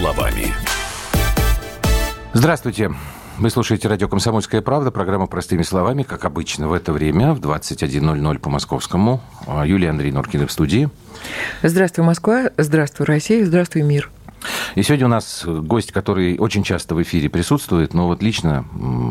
словами. Здравствуйте. Вы слушаете радио «Комсомольская правда», программа «Простыми словами», как обычно, в это время, в 21.00 по московскому. Юлия Андрей Норкина в студии. Здравствуй, Москва, здравствуй, Россия, здравствуй, мир. И сегодня у нас гость, который очень часто в эфире присутствует, но вот лично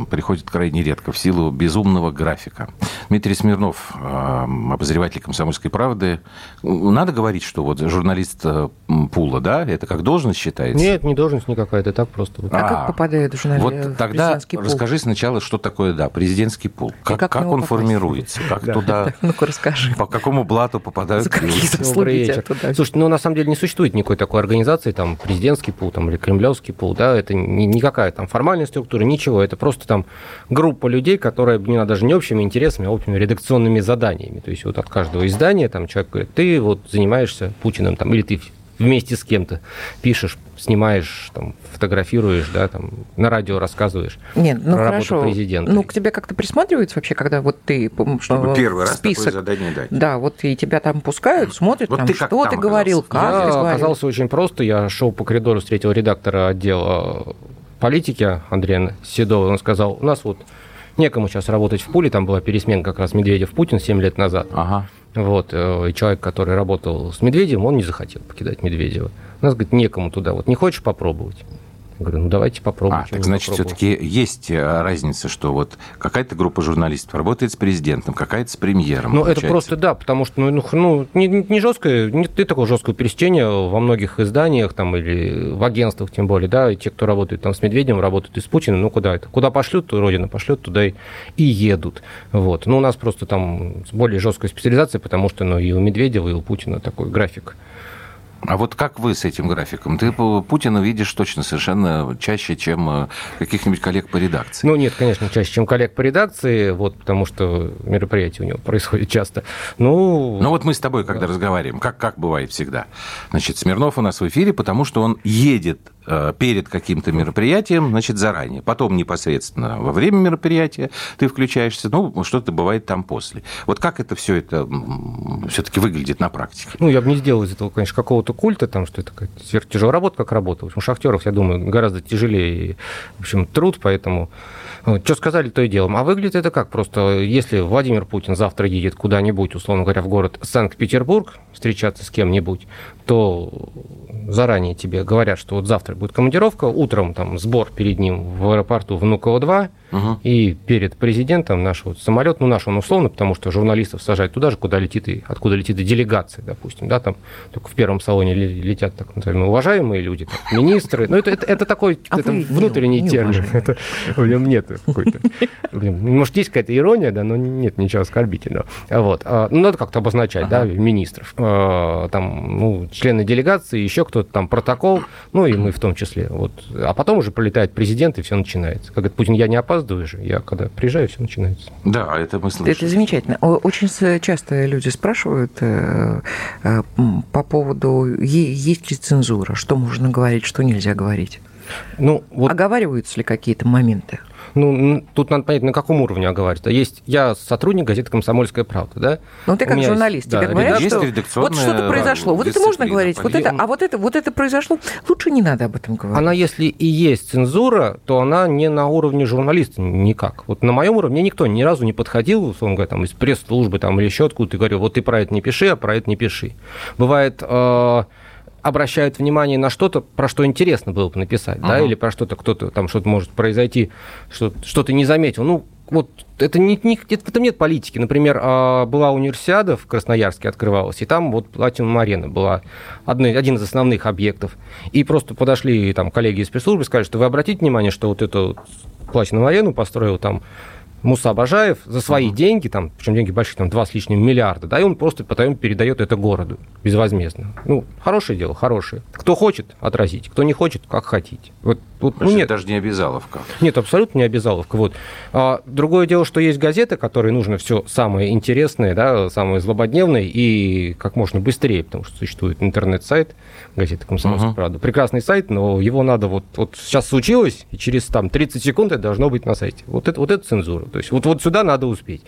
приходит крайне редко в силу безумного графика. Дмитрий Смирнов, обозреватель «Комсомольской правды». Надо говорить, что вот журналист э, Пула, да, это как должность считается? Нет, не должность никакая, это так просто. А, а как попадает журналист вот в тогда пул? расскажи сначала, что такое, да, президентский пул. Как, как, как он попасть? формируется? Как да. туда... Ну-ка расскажи. По какому блату попадают За какие заслуги Слушайте, ну на самом деле не существует никакой такой организации, там, президентский пул там, или кремлевский пул, да, это не, никакая там формальная структура, ничего, это просто там группа людей, которая не даже не общими интересами, а общими редакционными заданиями. То есть вот от каждого издания там человек говорит, ты вот занимаешься Путиным, там, или ты вместе с кем-то пишешь, снимаешь, там, фотографируешь, да, там, на радио рассказываешь Нет, ну про хорошо. работу президента. Ну, к тебе как-то присматриваются вообще, когда вот ты... Чтобы первый раз список, такое задание дать. Да, вот и тебя там пускают, смотрят, вот там, ты что ты оказался? говорил, как я ты говорил. оказался очень просто. Я шел по коридору, встретил редактора отдела политики Андрея Седова. Он сказал, у нас вот некому сейчас работать в пуле, там была пересменка как раз Медведев-Путин 7 лет назад. Ага. Вот, э, и человек, который работал с Медведевым, он не захотел покидать Медведева. У нас, говорит, некому туда. Вот не хочешь попробовать? Я говорю, ну давайте попробуем. А, так значит, все-таки есть э, разница, что вот какая-то группа журналистов работает с президентом, какая-то с премьером. Ну, это просто да, потому что ну, ну не, не жесткое, не ты такое жесткое пересечение во многих изданиях там или в агентствах тем более, да, и те, кто работает там с Медведевым, работают и с Путиным, ну куда это? Куда пошлют, то Родина пошлет, туда и, и едут. Вот. Ну, у нас просто там более жесткая специализация, потому что ну, и у Медведева, и у Путина такой график. А вот как вы с этим графиком? Ты Путина видишь точно совершенно чаще, чем э, каких-нибудь коллег по редакции. Ну, нет, конечно, чаще, чем коллег по редакции, вот, потому что мероприятия у него происходят часто. Ну, ну вот мы с тобой, когда да. разговариваем, как, как бывает всегда. Значит, Смирнов у нас в эфире, потому что он едет Э, перед каким-то мероприятием, значит, заранее. Потом непосредственно во время мероприятия ты включаешься, ну, что-то бывает там после. Вот как это все это все-таки выглядит на практике? Ну, я бы не сделал из этого, конечно, какого-то культа, там, что это сверхтяжелая работа, как работа. В общем, шахтеров, я думаю, гораздо тяжелее, в общем, труд, поэтому что сказали, то и делаем. А выглядит это как? Просто если Владимир Путин завтра едет куда-нибудь, условно говоря, в город Санкт-Петербург, встречаться с кем-нибудь, то заранее тебе говорят, что вот завтра будет командировка, утром там сбор перед ним в аэропорту Внуково-2, Угу. И перед президентом наш вот самолет, ну наш он условно, потому что журналистов сажают туда же, куда летит и откуда летит и делегация, допустим, да, там только в первом салоне летят так называемые уважаемые люди, там, министры. Ну это, это, это такой а это внутренний не термин. Это, в нем нет какой-то. Может, есть какая-то ирония, да, но нет ничего оскорбительного. Вот. А, ну, надо как-то обозначать, ага. да, министров. А, там, ну, члены делегации, еще кто-то там, протокол, ну, и мы в том числе. Вот. А потом уже пролетает президент, и все начинается. Как говорит Путин, я не опаздываю, опаздываю же. Я когда приезжаю, все начинается. Да, это мы слышим. Это замечательно. Очень часто люди спрашивают э, э, по поводу, есть ли цензура, что можно говорить, что нельзя говорить. Ну, вот... Оговариваются ли какие-то моменты? Ну, тут надо понять, на каком уровне оговаривать. Есть я сотрудник газеты «Комсомольская правда», да? Ну, ты как журналист, есть, тебе да, говорят, что вот что-то произошло, вот это можно говорить, вот это, а вот это, вот это произошло, лучше не надо об этом говорить. Она, если и есть цензура, то она не на уровне журналиста никак. Вот на моем уровне никто ни разу не подходил, условно говоря, там, из пресс-службы там, или еще откуда-то, и говорил, вот ты про это не пиши, а про это не пиши. Бывает... Э- обращают внимание на что-то, про что интересно было бы написать, uh-huh. да, или про что-то кто-то там что-то может произойти, что, что ты не заметил. Ну, вот это не, не, в этом нет политики. Например, а, была универсиада в Красноярске открывалась, и там вот Платинум Арена была одной, один из основных объектов. И просто подошли там коллеги из пресс-службы и сказали, что вы обратите внимание, что вот эту Платинум Арену построил там Муса Бажаев за свои uh-huh. деньги, там, причем деньги большие, там, два с лишним миллиарда, да, и он просто потом передает это городу безвозмездно. Ну, хорошее дело, хорошее. Кто хочет, отразить, кто не хочет, как хотите. Вот Вот, ну, нет. даже не обязаловка. Нет, абсолютно не обязаловка. Вот. А, другое дело, что есть газеты, которые нужно все самое интересное, да, самое злободневное и как можно быстрее, потому что существует интернет-сайт газеты «Комсомольская uh-huh. правда». Прекрасный сайт, но его надо вот, вот сейчас случилось, и через там 30 секунд это должно быть на сайте. Вот это, вот это цензура. То есть вот, вот сюда надо успеть.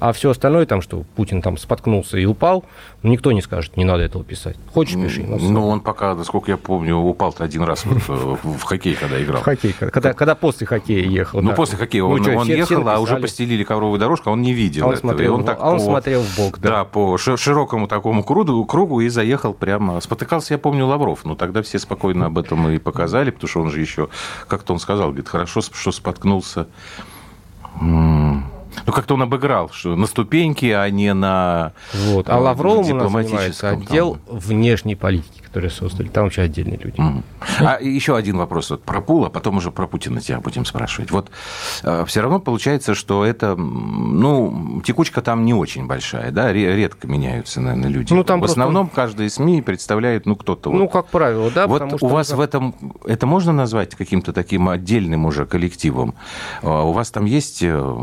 А все остальное, там, что Путин там споткнулся и упал, ну, никто не скажет, не надо этого писать. Хочешь, пиши. Ну, он пока, насколько я помню, упал-то один раз в хоккей, когда играл. Хоккей, когда, когда после хоккея ехал. Ну, после хоккея он, он ехал, а уже постелили ковровую дорожку, а он не видел а он этого. Смотрел, он так а он по, смотрел в бок, да. Да, по широкому такому кругу, кругу и заехал прямо. Спотыкался, я помню, Лавров, но тогда все спокойно об этом и показали, потому что он же еще, как-то он сказал, говорит, хорошо, что споткнулся. Ну, как-то он обыграл, что на ступеньке, а не на Вот. А э, Лавровым у нас занимается отдел там... внешней политики которые создали. Там вообще отдельные люди. Mm. А еще один вопрос вот про Пул, а потом уже про Путина тебя будем спрашивать. Вот э, все равно получается, что это, ну, текучка там не очень большая, да, редко меняются, наверное, люди. Ну, там в просто... основном каждые СМИ представляют, ну, кто-то. Ну, вот. как правило, да. Вот у вас в этом, это можно назвать каким-то таким отдельным уже коллективом? А у вас там есть э,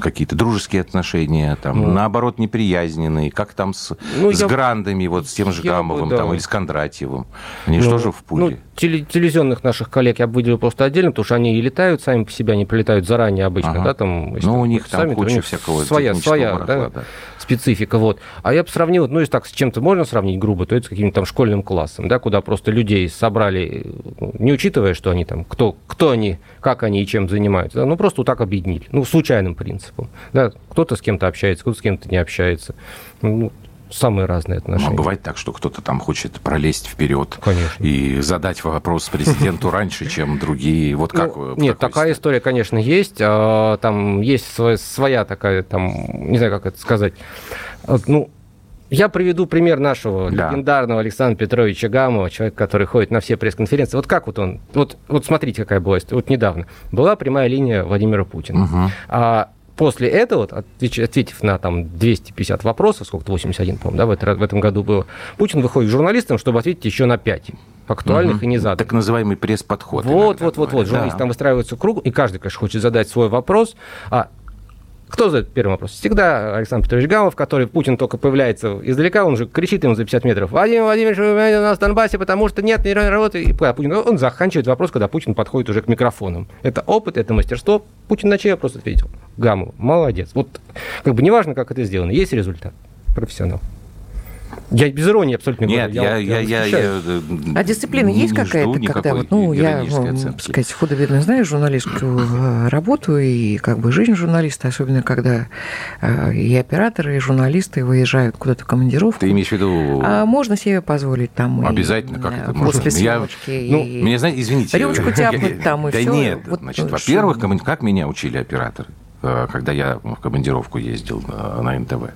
какие-то дружеские отношения, там, ну, наоборот, неприязненные, как там с, ну, с я... грандами, вот с тем же Гамовым, бы, да. там, или с Кондратьевым. Они ну, же в пуле? Ну, телевизионных наших коллег я выделил просто отдельно, потому что они и летают сами по себе, они прилетают заранее обычно, ага. да, там. Ну, у них там сами, куча всякого своя, своя да, да. Специфика, вот. А я бы сравнил, ну, если так с чем-то можно сравнить грубо, то это с каким-то там школьным классом, да, куда просто людей собрали, не учитывая, что они там, кто, кто они, как они и чем занимаются, да, ну, просто вот так объединили, ну, случайным принципом, да, кто-то с кем-то общается, кто-то с кем-то не общается, ну, самые разные отношения. Ну, а бывает так, что кто-то там хочет пролезть вперед конечно. и задать вопрос президенту раньше, чем другие. Вот как? Ну, нет, такая история, конечно, есть. А, там есть своя такая, там, не знаю, как это сказать. Ну, я приведу пример нашего да. легендарного Александра Петровича Гамова, человека, который ходит на все пресс-конференции. Вот как вот он, вот, вот смотрите, какая была история. Вот недавно была прямая линия Владимира Путина. Угу. А после этого, ответив на там 250 вопросов, сколько-то 81, по-моему, да, в, это, в этом году было, Путин выходит к журналистам, чтобы ответить еще на 5 актуальных угу. и незаданных. Так называемый пресс-подход. Вот, вот, вот, вот. Журналисты да. там выстраиваются круг, и каждый, конечно, хочет задать свой вопрос. А кто задает первый вопрос? Всегда Александр Петрович Гамов, который Путин только появляется издалека, он же кричит ему за 50 метров. Владимир Владимирович, вы у нас в Донбассе, потому что нет ни работы. И Путин, он заканчивает вопрос, когда Путин подходит уже к микрофонам. Это опыт, это мастерство. Путин на чей вопрос ответил? Гамов. Молодец. Вот как бы неважно, как это сделано, есть результат. Профессионал. Я без иронии абсолютно Нет, говорю. Я, я, я, я, я, А дисциплина не, есть какая-то, когда вот, ну, я, так сказать, худо-бедно знаю журналистскую э, работу и как бы жизнь журналиста, особенно когда э, и операторы, и журналисты выезжают куда-то в командировку. Ты имеешь в виду... А можно себе позволить там... Обязательно, и, как это можно? После съемочки. Я, ну, и... меня, знаете, извините. Рюмочку тяпнуть там и да все. Да нет, вот, значит, во-первых, как меня учили операторы? Э, когда я в командировку ездил на НТВ.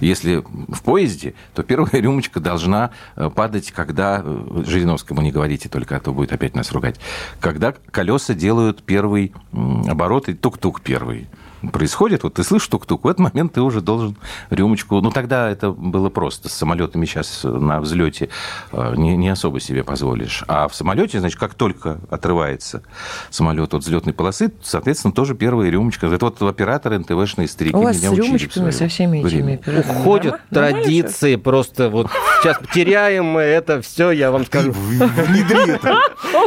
Если в поезде, то первая рюмочка должна э, падать, когда, э, Жириновскому не говорите только, а то будет опять нас ругать, когда колеса делают первый оборот и тук-тук первый происходит, вот ты слышишь тук-тук, в этот момент ты уже должен рюмочку... Ну, тогда это было просто. С самолетами сейчас на взлете э, не, не особо себе позволишь. А в самолете, значит, как только отрывается самолет от взлетной полосы, соответственно, тоже первая рюмочка. Это вот операторы НТВшные старики У вас меня с рюмочками со всеми этими операторами Уходят традиции, просто вот сейчас теряем мы это все, я вам скажу. Внедри это.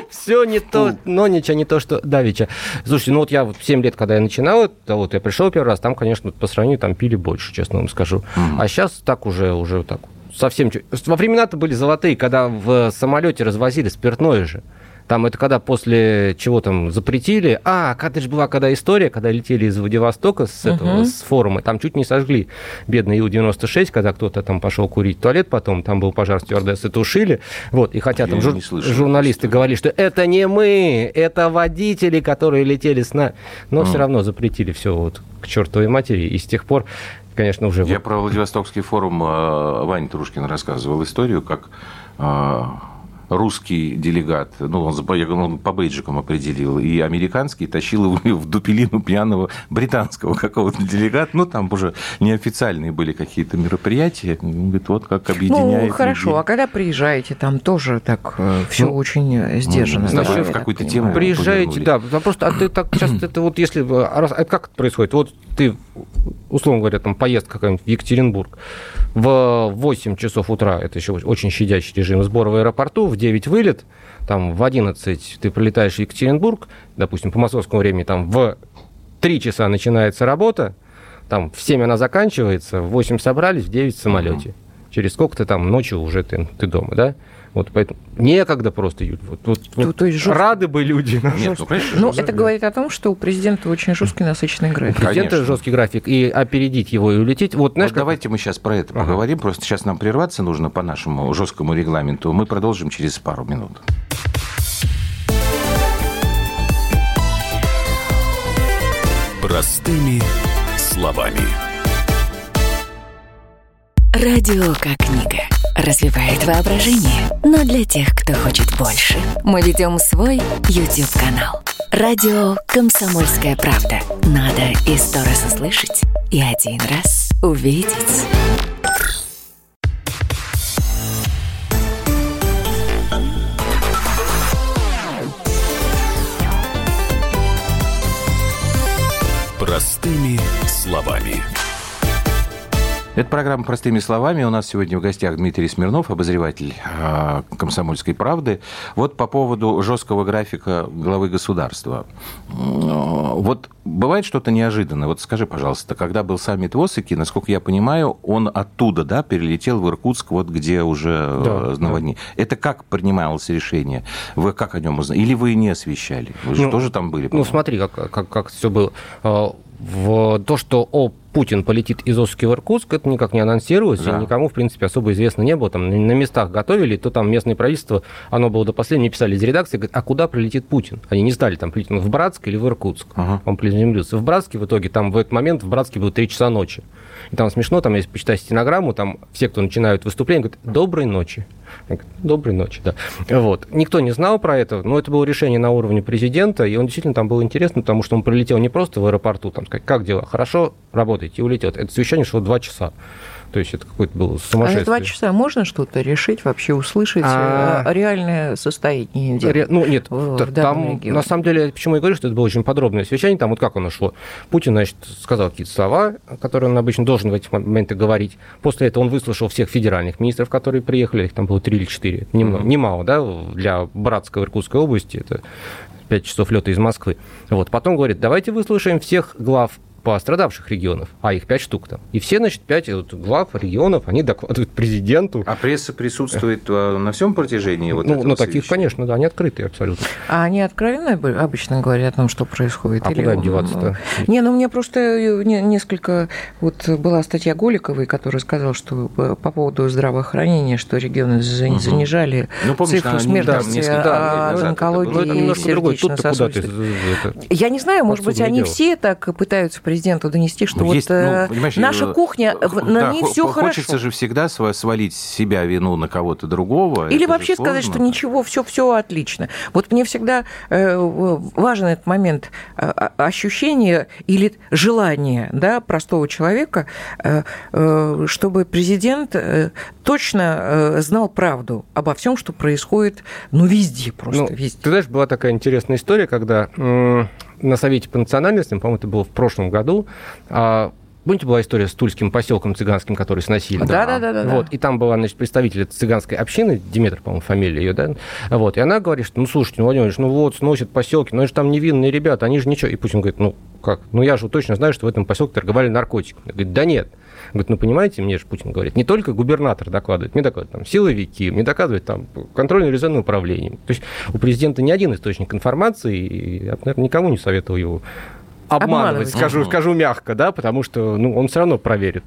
Все не то, но ничего не то, что давеча. Слушайте, ну вот я вот 7 лет, когда я начинал, это вот я пришел первый раз, там, конечно, по сравнению там пили больше, честно вам скажу. Mm-hmm. А сейчас так уже, уже так совсем... Во времена-то были золотые, когда в самолете развозили спиртное же. Там это когда после чего там запретили. А, это же была когда история, когда летели из Владивостока с, этого, uh-huh. с форума, там чуть не сожгли бедный Ил-96, когда кто-то там пошел курить в туалет, потом там был пожар стюардессы, тушили. Вот, и хотя там жур... журналисты говорили, что это не мы, это водители, которые летели с нами. Но uh-huh. все равно запретили все вот к чертовой матери. И с тех пор конечно, уже... Я про Владивостокский форум э, Ваня Трушкин рассказывал историю, как э, русский делегат, ну, он, он по бейджикам определил, и американский тащил его в дупелину пьяного британского какого-то делегата. Ну, там уже неофициальные были какие-то мероприятия. Он говорит, вот как объединяет Ну, хорошо, людей. а когда приезжаете, там тоже так э, все ну, очень сдержанно. Ну, да, в какую-то тему Приезжаете, да, просто а ты так часто, это вот если, а это как это происходит? Вот ты, условно говоря, там поездка какая-нибудь в Екатеринбург, в 8 часов утра, это еще очень щадящий режим сбора в аэропорту, в 9 вылет, там в 11 ты прилетаешь в Екатеринбург, допустим, по московскому времени, там в 3 часа начинается работа, там в 7 она заканчивается, в 8 собрались, в 9 в самолете. Через сколько-то там ночью уже ты, ты дома, да? Вот поэтому некогда просто, Юль. Вот, вот, ну, вот то есть жестко... Рады бы люди. Нет, ну, конечно, ну, это говорит о том, что у президента очень жесткий насыщенный график. У президента жесткий график, и опередить его и улететь. Вот, знаешь, вот как... давайте мы сейчас про это ага. поговорим. Просто сейчас нам прерваться нужно по нашему жесткому регламенту. Мы продолжим через пару минут. Простыми словами. Радио как книга развивает воображение. Но для тех, кто хочет больше, мы ведем свой YouTube-канал. Радио «Комсомольская правда». Надо и сто раз услышать, и один раз увидеть. Простыми словами. Это программа «Простыми словами». У нас сегодня в гостях Дмитрий Смирнов, обозреватель а, «Комсомольской правды». Вот по поводу жесткого графика главы государства. Вот бывает что-то неожиданное. Вот скажи, пожалуйста, когда был саммит в Осаке, насколько я понимаю, он оттуда да, перелетел в Иркутск, вот где уже да, наводнение. Да. Это как принималось решение? Вы как о нем узнали? Или вы не освещали? Вы же ну, тоже там были? Ну, смотри, как, как, как все было а, в то, что о, Путин полетит из Оски в Иркутск, это никак не анонсировалось, да. и никому, в принципе, особо известно не было. Там на местах готовили, то там местное правительство, оно было до последнего, писали из редакции, говорят, а куда прилетит Путин? Они не знали, там прилетит он в Братск или в Иркутск. Ага. Он приземлился в Братске, в итоге там в этот момент в Братске было 3 часа ночи. И там смешно, там, если почитать стенограмму, там все, кто начинают выступление, говорят, доброй ночи. Доброй ночи, да. Вот. Никто не знал про это, но это было решение на уровне президента, и он действительно там был интересно, потому что он прилетел не просто в аэропорту, там сказать, как дела, хорошо, работаете, и улетел. Это совещание шло два часа. То есть это какое-то было сумасшествие. А за два часа можно что-то решить, вообще услышать а... Э, реальное состояние дел? Ре... Ну, нет, в, в там, регионе. на самом деле, почему я говорю, что это было очень подробное совещание, там вот как оно шло. Путин, значит, сказал какие-то слова, которые он обычно должен в эти моменты говорить. После этого он выслушал всех федеральных министров, которые приехали, их там было три или четыре. Немного, mm-hmm. Немало, да, для Братской Иркутской области, это 5 часов лета из Москвы. Вот. Потом говорит, давайте выслушаем всех глав пострадавших регионов, а их пять штук там. И все, значит, пять вот, глав регионов, они докладывают президенту. А пресса присутствует э, на всем протяжении вот Ну, ну таких, конечно, да, они открытые абсолютно. А они откровенно обычно говорят о том, что происходит? А Или... куда деваться-то? Не, ну, мне просто э, несколько... Вот была статья Голиковой, которая сказала, что э, по поводу здравоохранения, что регионы занижали угу. ну, цифру смертности да, от онкологии и сердечно-сосудистой. Я не знаю, может быть, они все так пытаются президенту донести, что ну, есть, вот ну, э, наша э, кухня, на да, ней все хорошо. Хочется же всегда свалить себя вину на кого-то другого. Или вообще сказать, что ничего, все, все отлично. Вот мне всегда э, важен этот момент ощущения или желания да, простого человека, чтобы президент точно знал правду обо всем, что происходит, ну, везде просто, ну, везде. Ты знаешь, была такая интересная история, когда на Совете по национальностям, по-моему, это было в прошлом году, а, Помните, была история с тульским поселком цыганским, который сносили? Да, да, да, да. Вот, и там была, значит, представитель цыганской общины, Диметр, по-моему, фамилия ее, да? Вот, и она говорит, что, ну, слушайте, ну, Владимир ну вот, сносят поселки, но это же там невинные ребята, они же ничего. И Путин говорит, ну, как? Ну, я же точно знаю, что в этом поселке торговали наркотиками. Говорит, да нет. Говорит, ну, понимаете, мне же Путин говорит, не только губернатор докладывает, мне докладывают там силовики, мне доказывают там контрольно-резонное управление. То есть у президента не один источник информации, и я, наверное, никому не советовал его обманывать, обманывать. скажу, скажу мягко, да, потому что ну, он все равно проверит.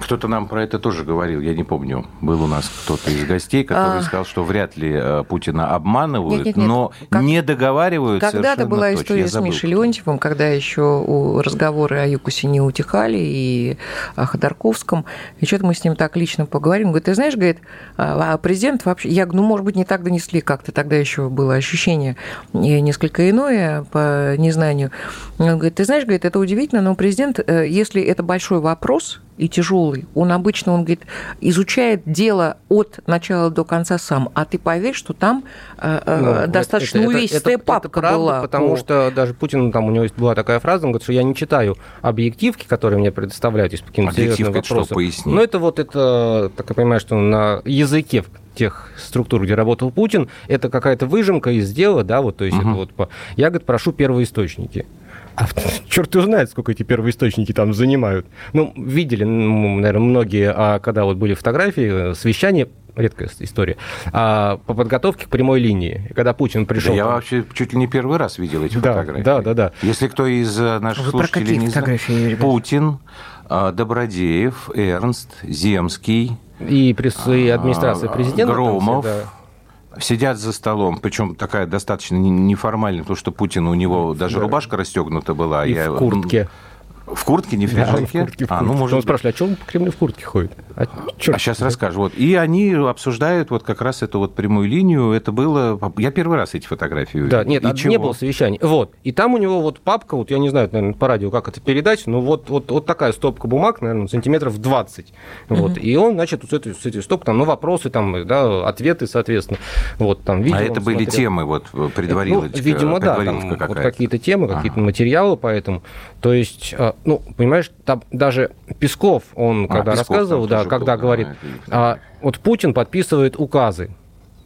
Кто-то нам про это тоже говорил, я не помню. Был у нас кто-то из гостей, который а... сказал, что вряд ли э, Путина обманывают, нет, нет, нет. но как... не договариваются. Когда-то была точно. история с Мишей Леонтьевым, когда еще разговоры о Юкусе не утихали, и о Ходорковском. И что-то мы с ним так лично поговорим. Говорит, ты знаешь, говорит, а, а президент вообще... Я говорю, ну, может быть, не так донесли как-то. Тогда еще было ощущение несколько иное по незнанию. Он говорит, ты знаешь, говорит, это удивительно, но президент, э, если это большой вопрос, и тяжелый. Он обычно, он говорит, изучает дело от начала до конца сам, а ты поверь, что там э, э ну, достаточно это, увесистая это, папка это правда, была. Потому по... что даже Путин, там у него была такая фраза, он говорит, что я не читаю объективки, которые мне предоставляют, есть каким-то серьезным вопросом. Что, поясни. Но это вот, это, так я понимаю, что на языке тех структур, где работал Путин, это какая-то выжимка из дела, да, вот, то есть угу. это вот, я, говорит, прошу первоисточники. А черт его знает, сколько эти первоисточники там занимают. Ну, видели, наверное, многие, а когда вот были фотографии, э, совещания, редкая история, а, по подготовке к прямой линии. Когда Путин пришел... Да я вообще чуть ли не первый раз видел эти да, фотографии. Да, да, да. Если кто из э, наших Вы слушателей не знает, Путин, а, Добродеев, Эрнст, Земский... И, пресс... и администрация президента. Громов. Все, да сидят за столом, причем такая достаточно неформальная, потому что Путин у него даже рубашка расстегнута была. И я, в куртке. В куртке, не в пиджаке? Да, в куртке, в куртке. А, ну, может... Он спрашивает, а что он по Кремлю в куртке ходит? А, а сейчас расскажу. Вот. И они обсуждают вот как раз эту вот прямую линию. Это было... Я первый раз эти фотографии увидел. Да, нет, и а чего? не было совещаний. Вот. И там у него вот папка, вот я не знаю, наверное, по радио как это передать, но вот, вот, вот такая стопка бумаг, наверное, сантиметров 20. Вот. Mm-hmm. И он, значит, с этой, с этой стопкой, там, ну, вопросы, там, да, ответы, соответственно. Вот, там, видимо, а это были смотрел. темы вот предварительно? Ну, видимо, да, там, вот какие-то темы, какие-то ага. материалы, поэтому... То есть, а, ну, понимаешь, там даже Песков, он а, когда Песков рассказывал, да, когда был, говорит, да, вот Путин подписывает указы.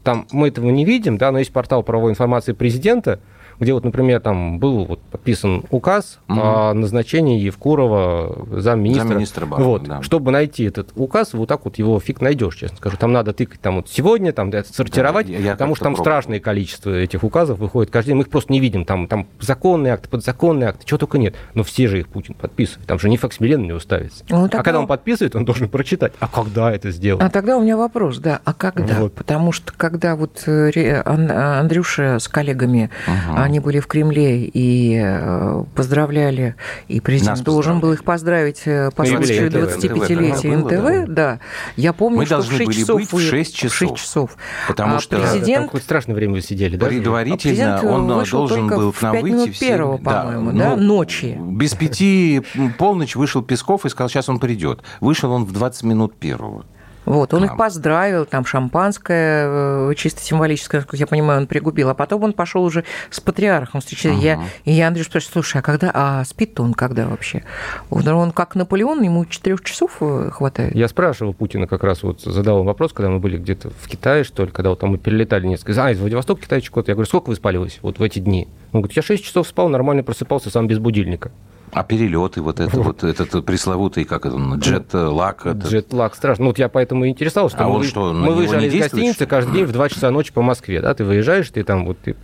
Там мы этого не видим, да, но есть портал правовой информации президента, где вот, например, там был вот подписан указ угу. о назначении Евкурова замминистра. Замминистра Барон, вот, да. Чтобы найти этот указ, вот так вот его фиг найдешь, честно скажу. Там надо тыкать там вот сегодня, там да, сортировать, да, я, потому что там пробовал. страшное количество этих указов выходит каждый день. Мы их просто не видим. Там, там законные акты, подзаконные акты, чего только нет. Но все же их Путин подписывает. Там же не факсимилен на него ставится. Ну, тогда... А когда он подписывает, он должен прочитать. А когда это сделать? А тогда у меня вопрос, да. А когда? Вот. Потому что когда вот э, Андрюша с коллегами угу они были в Кремле и э, поздравляли, и президент Нас должен был их поздравить э, по случаю 25-летия НТВ, да. Я помню, Мы что должны в 6 часов... Быть в 6 часов. 6 часов. Потому а что... Президент... Там хоть страшное время вы сидели, да? Предварительно а он должен был к нам выйти... В первого, по-моему, да, ну, ночи. Без пяти полночь вышел Песков и сказал, сейчас он придет. Вышел он в 20 минут первого. Вот, он а. их поздравил, там шампанское, э, чисто символическое, как я понимаю, он пригубил. А потом он пошел уже с патриархом встречаться. Ага. Я, и я Андрей спрашиваю, слушай, а когда, а спит он когда вообще? Он как Наполеон, ему четырех часов э, хватает? Я спрашивал Путина как раз, вот задал вопрос, когда мы были где-то в Китае, что ли, когда вот там мы перелетали несколько... А, из Владивостока, Китайчик, вот. Я говорю, сколько вы спаливались вот в эти дни? Он говорит, я 6 часов спал, нормально просыпался сам без будильника. А перелеты, вот это вот, этот пресловутый, как это, джет-лак. Джет-лак, страшно. Ну, вот я поэтому и интересовался, что а мы, что, мы выезжали из гостиницы каждый день в 2 часа ночи по Москве, да, ты выезжаешь, ты там вот, ты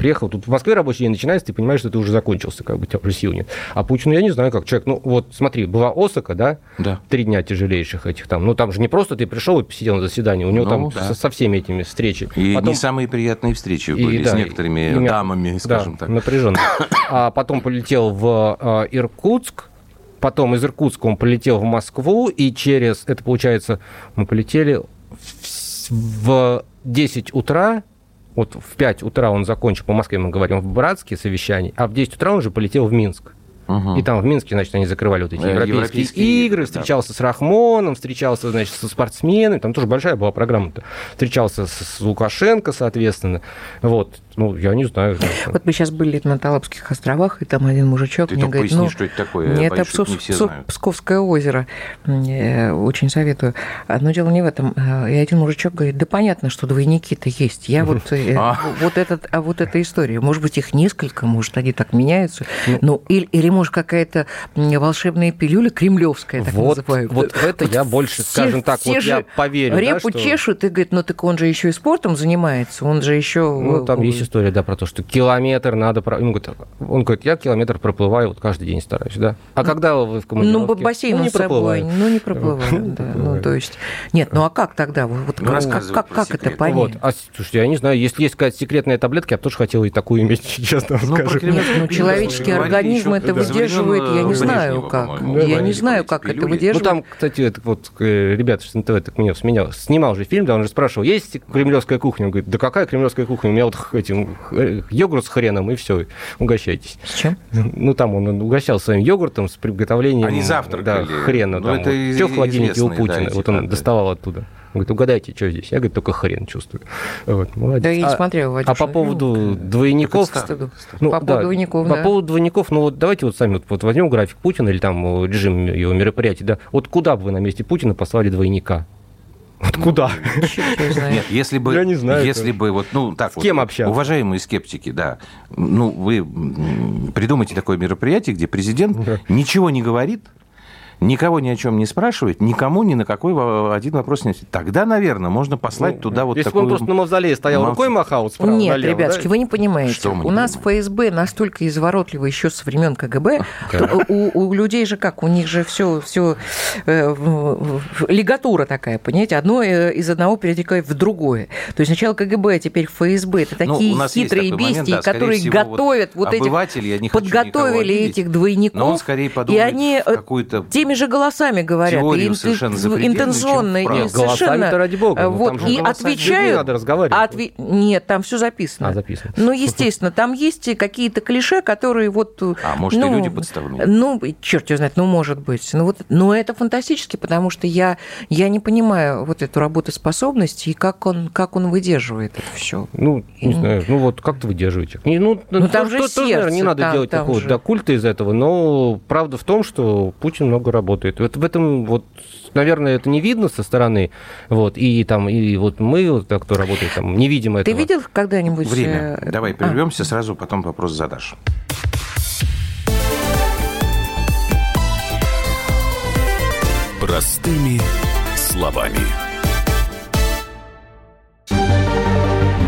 приехал, тут в Москве рабочий день начинается, ты понимаешь, что ты уже закончился, как бы у тебя уже сил нет. А Путину я не знаю, как человек, ну вот смотри, была Осака, да, да. три дня тяжелейших этих там, ну там же не просто ты пришел и посидел на заседании, у него ну, там да. со, со всеми этими встречи. И потом... не самые приятные встречи были и, да, с некоторыми и, дамами, скажем да, так. напряженно. А потом полетел в э, Иркутск, потом из Иркутска он полетел в Москву, и через, это получается, мы полетели в, в 10 утра, вот в 5 утра он закончил, по Москве мы говорим, в братские совещания, а в 10 утра он уже полетел в Минск. Угу. И там в Минске, значит, они закрывали вот эти э, европейские, европейские игры, встречался да. с Рахмоном, встречался, значит, со спортсменами, там тоже большая была программа-то. Встречался с Лукашенко, соответственно. Вот, ну, я не знаю. Вот мы сейчас были на Талапских островах, и там один мужичок Ты мне говорит, поясни, ну, что это такое? Нет, это Псов, Псов, Псковское озеро. Очень советую. Но дело не в этом. И один мужичок говорит, да понятно, что двойники-то есть. Я вот, э, а. вот, этот, а вот эта история. Может быть, их несколько, может, они так меняются. Ну, ну или, или, может, какая-то волшебная пилюля кремлевская, так вот, называемая. Вот это я больше, скажем так, вот я поверю. Репу чешут, и говорит, ну так он же еще и спортом занимается, он же еще... Ну, там есть есть история, да, про то, что километр надо... Он говорит, он говорит, я километр проплываю, вот каждый день стараюсь, да. А когда вы в командировке? Ну, бассейн ну, не с собой, ну, не проплываю, да. Ну, то есть... Нет, ну, а как тогда? Вот, ну, как, как это понять? Вот. А, слушайте, я не знаю, если есть какая-то секретная таблетка, я бы тоже хотел и такую иметь, честно ну, скажу. Нет, ну, человеческий организм это выдерживает, я не знаю как. Я не знаю, как это выдерживает. Ну, там, кстати, вот э, ребята с НТВ так меня снимал же фильм, да, он же спрашивал, есть кремлевская кухня? Он говорит, да какая кремлевская кухня? У меня вот этим э, йогурт с хреном, и все, угощайтесь. С чем? Ну, там он угощал своим йогуртом с приготовлением... Они завтракали. Да, хрена. Ну, там, это вот, все в холодильнике у Путина. Да, вот он доставал оттуда. Говорит, угадайте, что здесь? Я, говорю, только хрен чувствую. Вот, молодец. Да я не а, смотрел, Вадюша. А по поводу ну, двойников... Ну, по поводу да, двойников, По да. поводу двойников, ну вот давайте вот сами вот, вот возьмем график Путина или там режим его мероприятий, да, вот куда бы вы на месте Путина послали двойника? Вот куда? Нет, если бы, я не знаю, если бы вот, ну так, С вот, кем общаться? уважаемые скептики, да, ну вы придумайте такое мероприятие, где президент ничего не говорит, никого ни о чем не спрашивает, никому ни на какой один вопрос не отвечает. Тогда, наверное, можно послать ну, туда вот если такую... Если бы он просто на мавзолее стоял, Мав... рукой махал справа Нет, налево, ребятушки, да? вы не понимаете. Что у нас понимаем? ФСБ настолько изворотливо еще со времен КГБ. У, у людей же как, у них же все, все э, лигатура такая, понимаете, одно э, из одного перетекает в другое. То есть сначала КГБ, а теперь ФСБ. Это ну, такие хитрые бестии, да, которые всего, готовят вот, вот этих, подготовили этих двойников. Но он скорее подумает и они э, какую-то теми же голосами говорят, Теорию совершенно интенсионно, и совершенно... ради бога. Ну, вот, и отвечают... надо разговаривать. Отве... Нет, там все записано. А, записано. Ну, естественно, там есть какие-то клише, которые вот... А, может, ну, и люди подставные? Ну, черт его знает, ну, может быть. Ну, вот, но это фантастически, потому что я, я не понимаю вот эту работоспособность и как он, как он выдерживает это все. Ну, не знаю, ну, вот как-то выдерживаете. Не, ну, ну, там то, же сердце, наверное, не надо там, делать там такого же. да, культа из этого, но правда в том, что Путин много работает. Вот в этом вот наверное, это не видно со стороны, вот, и там, и вот мы, вот, кто работает там, не видим этого. Ты видел когда-нибудь... Время. Э, Давай прервемся, а. сразу потом вопрос задашь. Простыми словами.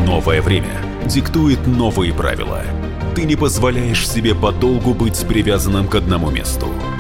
Новое время диктует новые правила. Ты не позволяешь себе подолгу быть привязанным к одному месту –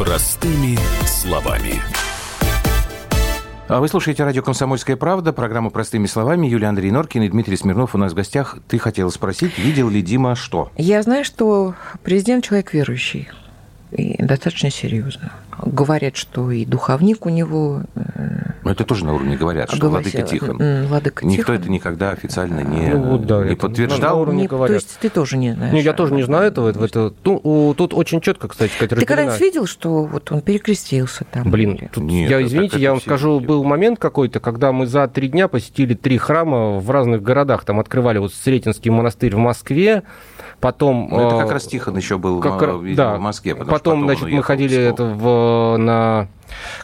Простыми словами. А вы слушаете радио «Комсомольская правда», программу «Простыми словами». Юлия Андрей Норкин и Дмитрий Смирнов у нас в гостях. Ты хотела спросить, видел ли Дима что? Я знаю, что президент человек верующий и достаточно серьезно. Говорят, что и духовник у него. Э, Но это тоже на уровне говорят, что Огласил. Владыка Тихон. Владыка Никто Тихон. это никогда официально не, ну, да, не подтверждал. Не, говорят. То есть ты тоже не знаешь? Не, я тоже не знаю этого. Это, это, тут, тут очень четко, кстати, Ты когда-нибудь видел, что вот он перекрестился там? Блин, тут, Нет, я, извините, я вам скажу, видели. был момент какой-то, когда мы за три дня посетили три храма в разных городах. Там открывали вот Сретенский монастырь в Москве, Потом... Ну, это как э, раз Тихон еще был как, видимо, да, в Москве. Потом, потом значит, мы ходили это в, на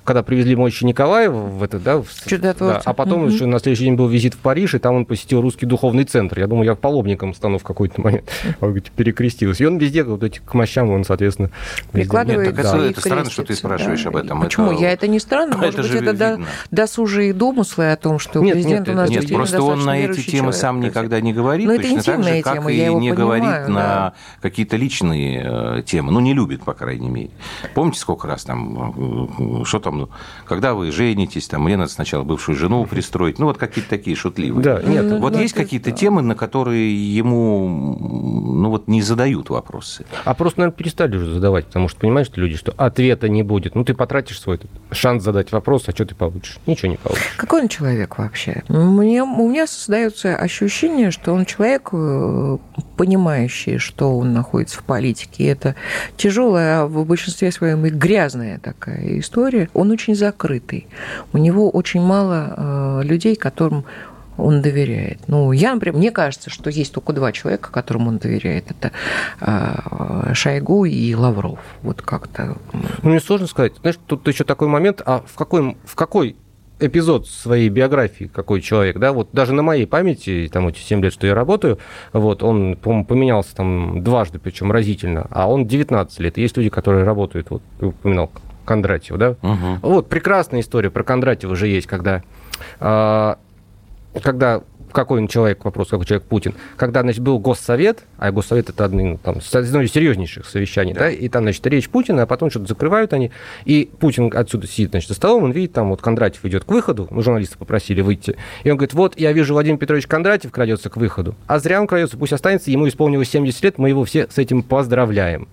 когда привезли мойщи Николаева в это, да, в, да, а потом угу. еще на следующий день был визит в Париж, и там он посетил русский духовный центр. Я думаю, я паломником стану в какой-то момент. Он говорит, перекрестился. И он везде, вот эти к мощам, он, соответственно, прикладывает. Нет, так да. это странно, что ты спрашиваешь да. об этом. Почему? Это... Я это не странно. Может это быть, это до, досужие домыслы о том, что нет, президент нет, у нас Нет, просто он на эти темы сам никогда не говорит. Но ну, точно так же, как и не говорит на какие-то личные э, темы. Ну, не любит, по крайней мере. Помните, сколько раз там, э, что там, когда вы женитесь, там, мне надо сначала бывшую жену пристроить, ну, вот какие-то такие шутливые. Да, нет. Ну, вот есть какие-то темы, на которые ему, ну, вот не задают вопросы. А просто, наверное, перестали уже задавать, потому что понимаешь, что люди, что ответа не будет. Ну, ты потратишь свой шанс задать вопрос, а что ты получишь? Ничего не получишь. Какой он человек вообще? Мне, у меня создается ощущение, что он человек э, понимающие, что он находится в политике. Это тяжелая, а в большинстве своем и грязная такая история. Он очень закрытый. У него очень мало людей, которым он доверяет. Ну, я, например, мне кажется, что есть только два человека, которым он доверяет. Это э, Шойгу и Лавров. Вот как-то. Ну, мне сложно сказать. Знаешь, тут еще такой момент, а в какой, в какой эпизод своей биографии какой человек, да, вот даже на моей памяти, там эти 7 лет, что я работаю, вот, он, по-моему, поменялся там дважды, причем разительно, а он 19 лет. Есть люди, которые работают, вот, ты упоминал Кондратьева, да? Угу. Вот, прекрасная история про Кондратьева же есть, когда а, когда какой он человек, вопрос, какой человек Путин, когда, значит, был Госсовет, а Госсовет это одно, ну, там, одно из серьезнейших совещаний, да. да, и там, значит, речь Путина, а потом что-то закрывают они, и Путин отсюда сидит, значит, за столом, он видит, там вот Кондратьев идет к выходу, мы журналисты попросили выйти, и он говорит, вот, я вижу, Владимир Петрович Кондратьев крадется к выходу, а зря он крадется, пусть останется, ему исполнилось 70 лет, мы его все с этим поздравляем.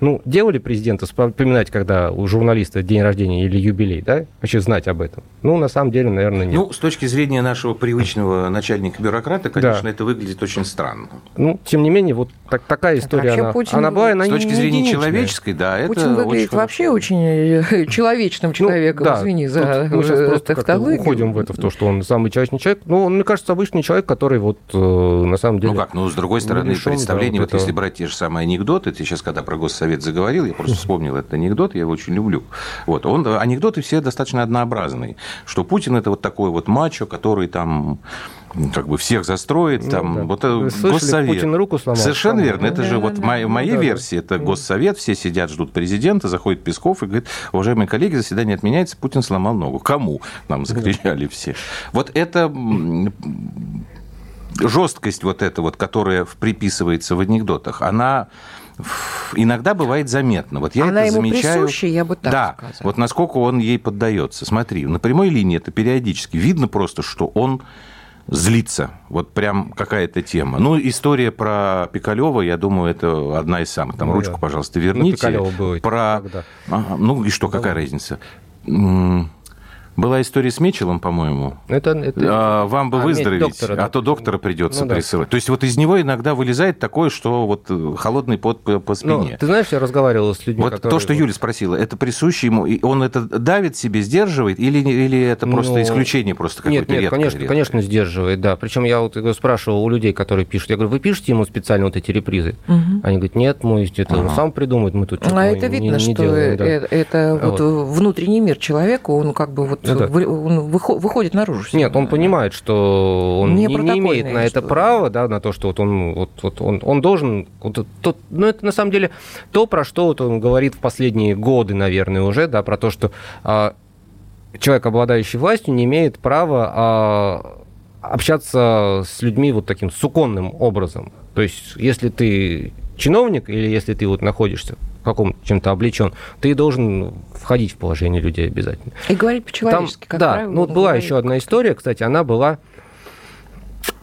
Ну, делали президента вспоминать, когда у журналиста день рождения или юбилей, да? Вообще знать об этом. Ну, на самом деле, наверное, нет. Ну, с точки зрения нашего привычного начальника-бюрократа, конечно, да. это выглядит очень странно. Ну, тем не менее, вот так, такая история, она, Путин, она была, она С точки зрения человеческой, да, Путин это выглядит очень вообще очень э, человечным ну, человеком, ну, да, извини за мы сейчас просто уходим в это, в то, что он самый человечный человек. Ну, он, мне кажется, обычный человек, который вот э, на самом деле... Ну как, ну, с другой стороны, представление, вот если брать те же самые анекдоты, ты сейчас, когда про госсовет Совет заговорил, я просто вспомнил этот анекдот, я его очень люблю. Вот, он, анекдоты все достаточно однообразные, что Путин это вот такой вот мачо, который там как бы всех застроит, ну, там, да. вот э, Вы слышали, Госсовет. Путин руку сломал. Совершенно верно. Это же вот моя, моей да, версии, это Госсовет, все сидят, ждут президента, заходит Песков и говорит, уважаемые коллеги, заседание отменяется, Путин сломал ногу. Кому? Нам закричали все. Вот это жесткость вот эта вот, которая приписывается в анекдотах, она иногда бывает заметно. Вот я Она это ему замечаю. присуща, я бы так да, сказала. вот насколько он ей поддается. Смотри, на прямой линии это периодически видно просто, что он злится. Вот прям какая-то тема. Ну, история про Пикалева, я думаю, это одна из самых. Там, ну, ручку, да. пожалуйста, верните. Ну, было про... Ага, ну, и что, какая разница? Была история с Мечелом, по-моему. Это, это... А, вам бы а, выздороветь, доктора, а то доктора придется ну, присылать. Да. То есть вот из него иногда вылезает такое, что вот э, холодный пот по, по спине. Ну, ты знаешь, я разговаривал с людьми, Вот которые... то, что Юля спросила, это присуще ему, и он это давит себе, сдерживает, или, или это ну, просто исключение просто какое-то Нет, нет, конечно, редкое? конечно, сдерживает, да. Причем я вот спрашивал у людей, которые пишут, я говорю, вы пишете ему специально вот эти репризы? Угу. Они говорят, нет, мы это он сам придумает, мы тут А это видно, не, не что делаем, да. Э, это вот. вот внутренний мир человека, он как бы вот... Да он выходит наружу. Нет, он понимает, что он не, не, не имеет на это права, да, на то, что вот он, вот, вот он, он должен... Вот, то, ну, это на самом деле то, про что вот он говорит в последние годы, наверное, уже, да, про то, что а, человек, обладающий властью, не имеет права а, общаться с людьми вот таким суконным образом. То есть, если ты чиновник или если ты вот находишься каком чем-то облечен, ты должен входить в положение людей обязательно. И говорить по-человечески, как Да, правило, ну вот была еще одна история, кстати, она была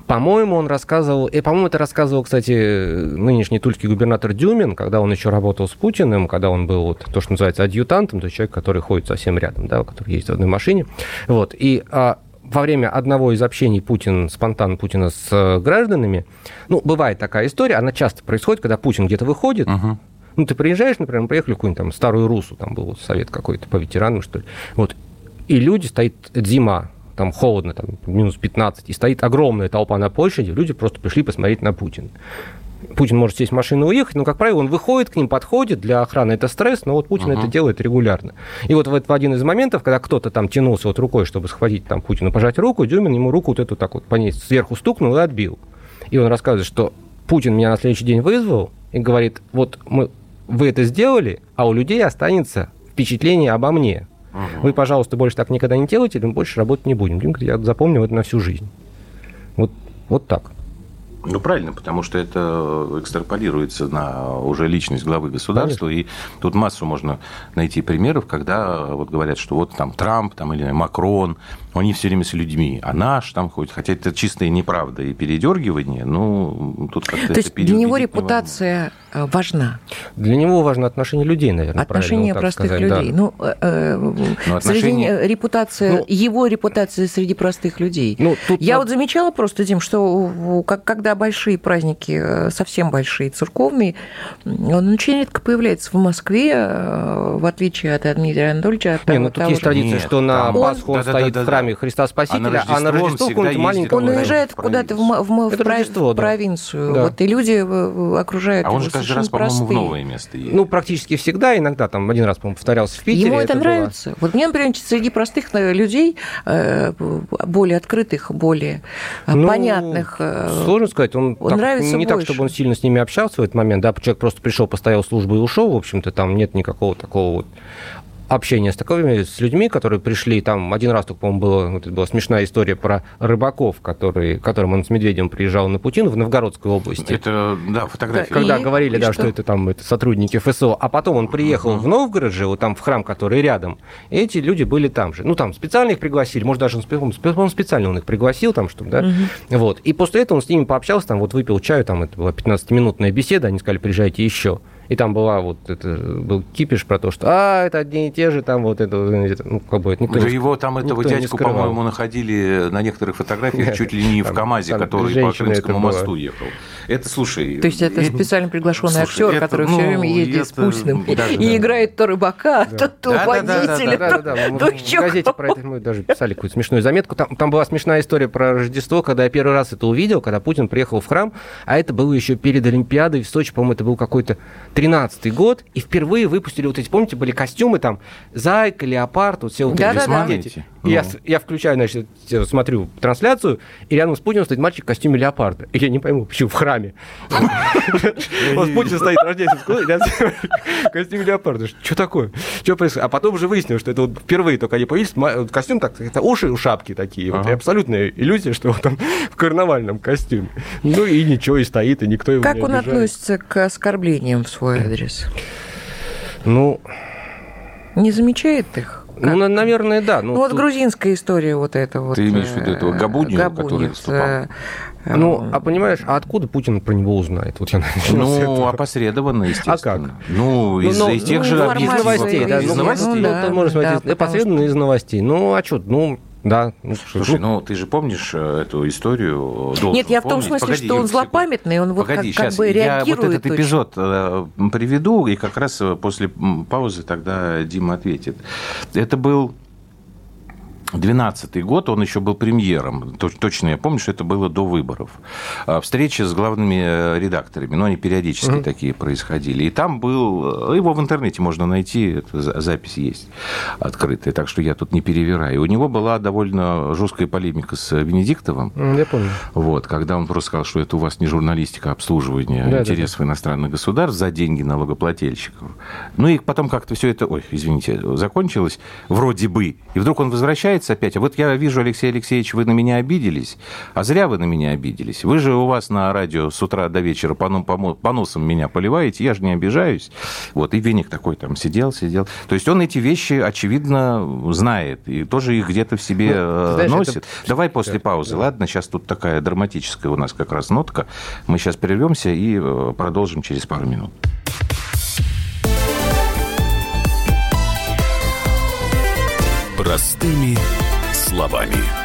по-моему, он рассказывал, и, по-моему, это рассказывал, кстати, нынешний тульский губернатор Дюмин, когда он еще работал с Путиным, когда он был вот, то, что называется адъютантом, то есть человек, который ходит совсем рядом, да, который ездит в одной машине. Вот. И а, во время одного из общений Путин, спонтан Путина с э, гражданами, ну, бывает такая история, она часто происходит, когда Путин где-то выходит, uh-huh. Ну, ты приезжаешь, например, мы приехали в какую-нибудь там старую Русу, там был совет какой-то по ветеранам, что ли. Вот. И люди, стоит зима, там холодно, там минус 15, и стоит огромная толпа на площади, люди просто пришли посмотреть на Путина. Путин может сесть в машину и уехать, но, как правило, он выходит к ним, подходит, для охраны это стресс, но вот Путин uh-huh. это делает регулярно. И вот в, в один из моментов, когда кто-то там тянулся вот рукой, чтобы схватить там Путина, пожать руку, Дюмин ему руку вот эту так вот по ней сверху стукнул и отбил. И он рассказывает, что Путин меня на следующий день вызвал и говорит, вот мы вы это сделали, а у людей останется впечатление обо мне. Угу. Вы, пожалуйста, больше так никогда не делайте, или мы больше работать не будем. Я запомню это на всю жизнь. Вот, вот так. Ну, правильно, потому что это экстраполируется на уже личность главы государства, Конечно. и тут массу можно найти примеров, когда вот говорят, что вот там Трамп там, или Макрон, они все время с людьми, а наш там ходит, хотя это чистая неправда и передергивание, ну, тут как-то То есть для него репутация невозможно. важна? Для него важно отношение людей, наверное, Отношение простых сказать, людей. Да. Ну, э, э ну отношение... среди, репутация, ну, его репутация среди простых людей. Ну, тут Я вот замечала просто, Дим, что когда когда большие праздники, э, совсем большие, церковные, он очень редко появляется в Москве, э, в отличие от Дмитрия Анатольевича. От Не, ну тут есть традиция, Нет, что на он... Пасху он стоит да, да, в храме Христа Спасителя, а на Рождество, а на Рождество маленький. Он уезжает куда-то в, в, в, Рождество, в провинцию, да. вот, и люди окружают А он же каждый раз, по-моему, в новое место едет. Ну, практически всегда, иногда, там, один раз, по-моему, повторялся в Питере. Ему это, это нравится. Было. Вот мне, например, среди простых людей, более открытых, более ну, понятных. Сложно сказать, он, он так, нравится не больше. так, чтобы он сильно с ними общался в этот момент, да, человек просто пришел, поставил службу и ушел, в общем-то, там нет никакого такого вот общение с такими с людьми, которые пришли, там один раз только, по-моему, было, вот это была смешная история про рыбаков, который, которым он с Медведем приезжал на Путин в Новгородской области. Это, да, фотография. Когда и, говорили, и да, что? что это там это сотрудники ФСО, а потом он приехал uh-huh. в Новгород же, вот там в храм, который рядом, и эти люди были там же. Ну, там специально их пригласили, может, даже он специально он их пригласил там, чтобы, да, uh-huh. вот. И после этого он с ними пообщался, там, вот выпил чаю, там, это была 15-минутная беседа, они сказали, приезжайте еще. И там была вот это, был кипиш про то, что а, это одни и те же, там вот это, ну, как бы это никто не Его там, этого дядьку, по-моему, находили на некоторых фотографиях чуть ли не в КАМАЗе, который по Крымскому мосту ехал. Это, слушай... То есть это специально приглашенный актер, который все время ездит с Путиным и играет то рыбака, то водителя, то В газете про это мы даже писали какую-то смешную заметку. Там была смешная история про Рождество, когда я первый раз это увидел, когда Путин приехал в храм, а это было еще перед Олимпиадой в Сочи, по-моему, это был какой-то 13 год, и впервые выпустили вот эти, помните, были костюмы там, зайка, леопард, вот все вот да, эти. Да, да. Ну. Я, я включаю, значит, смотрю трансляцию, и рядом с Путиным стоит мальчик в костюме леопарда. И я не пойму, почему в храме. Вот Путин стоит рождественский рядом в костюме леопарда. Что такое? Что происходит? А потом уже выяснилось, что это вот впервые только они появились, костюм так, это уши у шапки такие. Вот, и абсолютная иллюзия, что он там в карнавальном костюме. Ну и ничего, и стоит, и никто его не Как он относится к оскорблениям в свой адрес? Ну... Не замечает их? Ну, как? наверное, да. Ну, ну вот тут... грузинская история вот эта вот. Ты имеешь в виду этого Габуднева, Габуднев, который выступал? Э, ну, а понимаешь, а откуда Путин про него узнает? Вот я ну, опосредованно, естественно. А как? Ну, из, ну, из тех ну, же... Из новостей, да. Из новостей. Ну, да, можно смотреть, да, опосредованно из новостей. Ну, а что, ну, да. Ну, Слушай, ну, ты же помнишь э, эту историю? Нет, я помнить. в том смысле, Погоди, что он злопамятный, он вот Погоди, как, как бы реагирует. Я вот этот эпизод э, приведу, и как раз после паузы тогда Дима ответит. Это был 2012 год, он еще был премьером. Точно я помню, что это было до выборов. А, встречи с главными э, редакторами, но они периодически угу. такие происходили. И там был, э, его в интернете можно найти, запись есть открытая, так что я тут не перевираю. У него была довольно жесткая полемика с Венедиктовым. Я помню. Вот, когда он просто сказал, что это у вас не журналистика, а обслуживание да, интересов да, да. иностранных государств за деньги налогоплательщиков. Ну и потом как-то все это, ой, извините, закончилось вроде бы. И вдруг он возвращается появляется опять. А вот я вижу, Алексей Алексеевич, вы на меня обиделись, а зря вы на меня обиделись. Вы же у вас на радио с утра до вечера по, по, по носам меня поливаете, я же не обижаюсь. Вот, и веник такой там сидел, сидел. То есть он эти вещи, очевидно, знает и тоже их где-то в себе ну, э, знаешь, носит. Это... Давай после паузы, да. ладно? Сейчас тут такая драматическая у нас как раз нотка. Мы сейчас прервемся и э, продолжим через пару минут. Простыми словами.